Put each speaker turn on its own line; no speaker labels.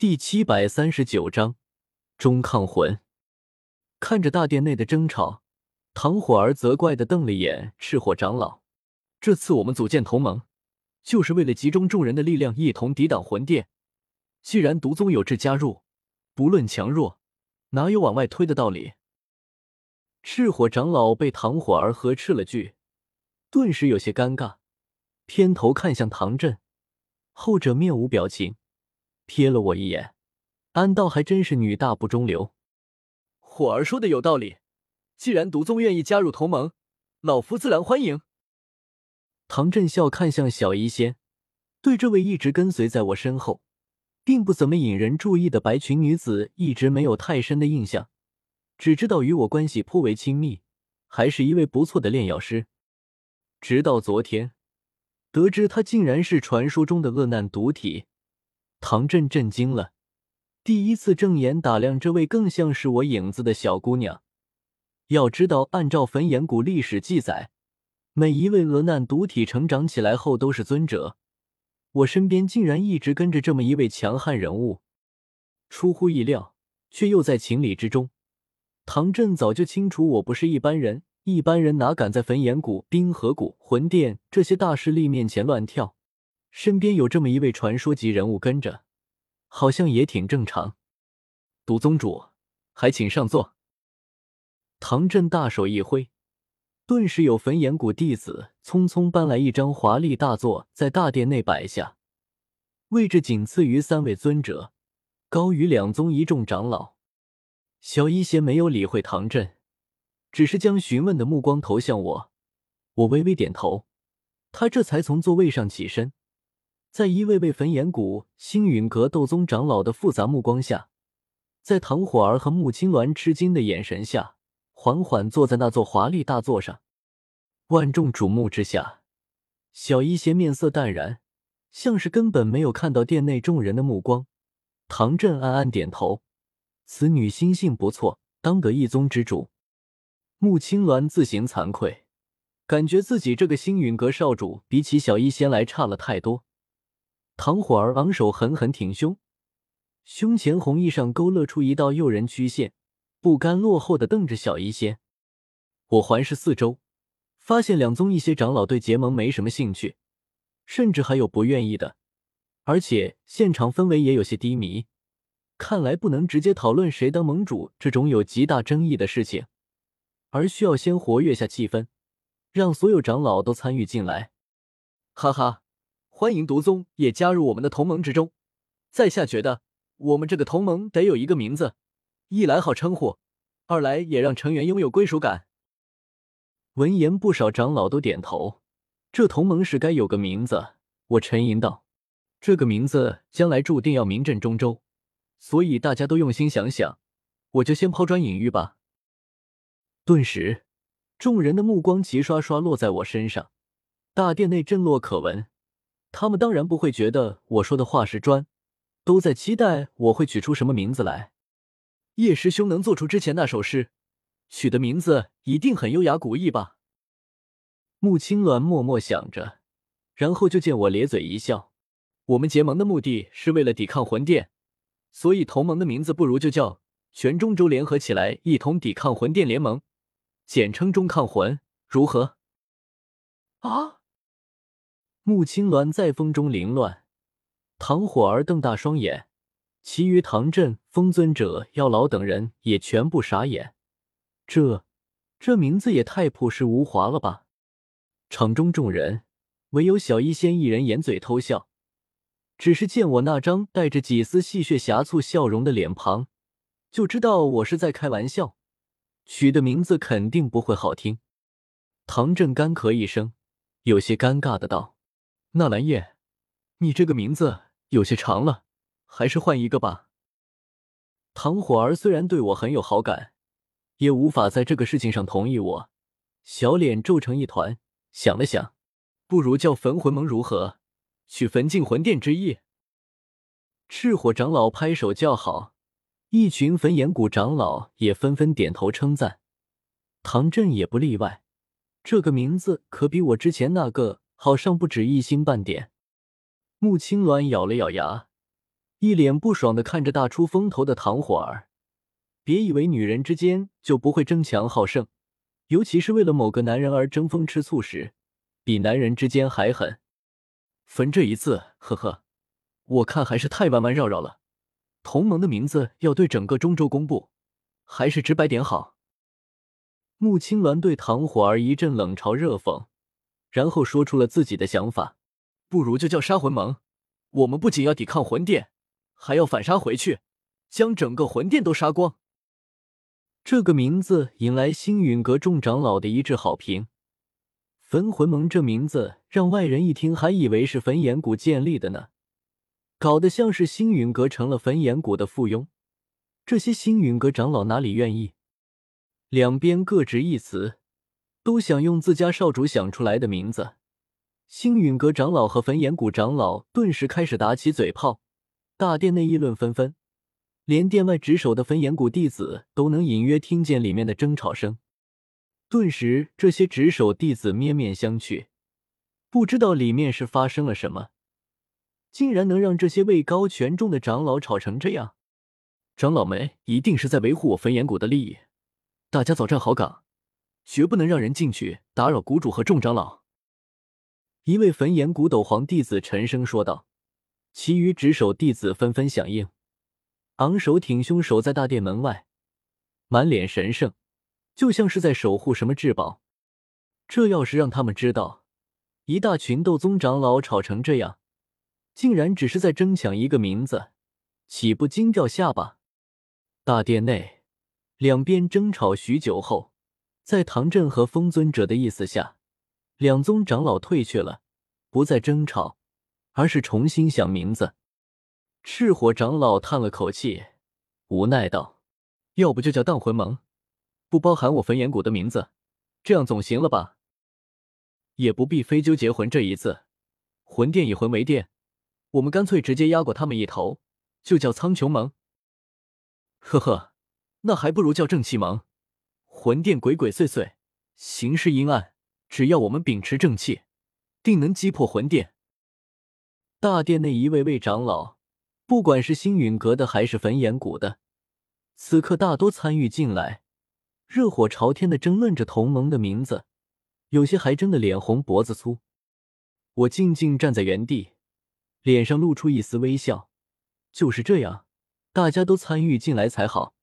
第七百三十九章中抗魂。看着大殿内的争吵，唐火儿责怪的瞪了眼赤火长老。这次我们组建同盟，就是为了集中众人的力量，一同抵挡魂殿。既然毒宗有志加入，不论强弱，哪有往外推的道理？赤火长老被唐火儿呵斥了句，顿时有些尴尬，偏头看向唐振，后者面无表情。瞥了我一眼，安道还真是女大不中留。火儿说的有道理，既然毒宗愿意加入同盟，老夫自然欢迎。唐振笑看向小医仙，对这位一直跟随在我身后，并不怎么引人注意的白裙女子一直没有太深的印象，只知道与我关系颇为亲密，还是一位不错的炼药师。直到昨天，得知她竟然是传说中的恶难毒体。唐振震惊了，第一次正眼打量这位更像是我影子的小姑娘。要知道，按照焚炎谷历史记载，每一位恶难独体成长起来后都是尊者。我身边竟然一直跟着这么一位强悍人物，出乎意料，却又在情理之中。唐振早就清楚我不是一般人，一般人哪敢在焚炎谷、冰河谷、魂殿这些大势力面前乱跳。身边有这么一位传说级人物跟着，好像也挺正常。毒宗主，还请上座。唐振大手一挥，顿时有焚炎谷弟子匆匆搬来一张华丽大座，在大殿内摆下。位置仅次于三位尊者，高于两宗一众长老。小一仙没有理会唐振，只是将询问的目光投向我。我微微点头，他这才从座位上起身。在一位位焚炎谷、星陨阁斗宗长老的复杂目光下，在唐火儿和穆青鸾吃惊的眼神下，缓缓坐在那座华丽大座上。万众瞩目之下，小医仙面色淡然，像是根本没有看到殿内众人的目光。唐振暗暗点头，此女心性不错，当得一宗之主。穆青鸾自行惭愧，感觉自己这个星陨阁少主比起小医仙来差了太多。唐火儿昂首，狠狠挺胸，胸前红衣上勾勒出一道诱人曲线，不甘落后的瞪着小医仙。我环视四周，发现两宗一些长老对结盟没什么兴趣，甚至还有不愿意的，而且现场氛围也有些低迷。看来不能直接讨论谁当盟主这种有极大争议的事情，而需要先活跃下气氛，让所有长老都参与进来。哈哈。欢迎毒宗也加入我们的同盟之中。在下觉得，我们这个同盟得有一个名字，一来好称呼，二来也让成员拥有归属感。闻言，不少长老都点头。这同盟是该有个名字。我沉吟道：“这个名字将来注定要名震中州，所以大家都用心想想。我就先抛砖引玉吧。”顿时，众人的目光齐刷刷落在我身上，大殿内震落可闻。他们当然不会觉得我说的话是砖，都在期待我会取出什么名字来。叶师兄能做出之前那首诗，取的名字一定很优雅古意吧？穆青鸾默默想着，然后就见我咧嘴一笑。我们结盟的目的是为了抵抗魂殿，所以同盟的名字不如就叫全中州联合起来，一同抵抗魂殿联盟，简称中抗魂，如何？啊！穆青鸾在风中凌乱，唐火儿瞪大双眼，其余唐镇、风尊者、药老等人也全部傻眼。这这名字也太朴实无华了吧！场中众人唯有小医仙一人掩嘴偷笑，只是见我那张带着几丝戏谑呷醋笑容的脸庞，就知道我是在开玩笑，取的名字肯定不会好听。唐振干咳一声，有些尴尬的道。纳兰叶，你这个名字有些长了，还是换一个吧。唐火儿虽然对我很有好感，也无法在这个事情上同意我。小脸皱成一团，想了想，不如叫焚魂盟如何？取焚尽魂殿之意。赤火长老拍手叫好，一群焚炎谷长老也纷纷点头称赞，唐振也不例外。这个名字可比我之前那个。好上不止一星半点。穆青鸾咬了咬牙，一脸不爽的看着大出风头的唐火儿。别以为女人之间就不会争强好胜，尤其是为了某个男人而争风吃醋时，比男人之间还狠。焚这一次，呵呵，我看还是太弯弯绕绕了。同盟的名字要对整个中州公布，还是直白点好。穆青鸾对唐火儿一阵冷嘲热讽，然后说出了自己的想法：不如就叫杀魂盟。我们不仅要抵抗魂殿，还要反杀回去，将整个魂殿都杀光。这个名字引来星陨阁众长老的一致好评。焚魂盟这名字让外人一听还以为是焚炎谷建立的呢，搞得像是星陨阁成了焚炎谷的附庸。这些星陨阁长老哪里愿意？两边各执一词，都想用自家少主想出来的名字。星陨阁长老和焚炎谷长老顿时开始打起嘴炮，大殿内议论纷纷。连殿外值守的焚炎谷弟子都能隐约听见里面的争吵声，顿时这些值守弟子面面相觑，不知道里面是发生了什么，竟然能让这些位高权重的长老吵成这样。长老们一定是在维护我焚炎谷的利益，大家早站好岗，绝不能让人进去打扰谷主和众长老。一位焚炎古斗皇弟子沉声说道，其余值守弟子纷纷响应。昂首挺胸守在大殿门外，满脸神圣，就像是在守护什么至宝。这要是让他们知道，一大群斗宗长老吵成这样，竟然只是在争抢一个名字，岂不惊掉下巴？大殿内，两边争吵许久后，在唐振和风尊者的意思下，两宗长老退却了，不再争吵，而是重新想名字。赤火长老叹了口气，无奈道：“要不就叫荡魂盟，不包含我焚炎谷的名字，这样总行了吧？也不必非纠结魂这一字。魂殿以魂为殿，我们干脆直接压过他们一头，就叫苍穹盟。呵呵，那还不如叫正气盟。魂殿鬼鬼祟祟，行事阴暗，只要我们秉持正气，定能击破魂殿。”大殿内一位位长老。不管是星陨阁的还是焚炎谷的，此刻大多参与进来，热火朝天的争论着同盟的名字，有些还争得脸红脖子粗。我静静站在原地，脸上露出一丝微笑。就是这样，大家都参与进来才好。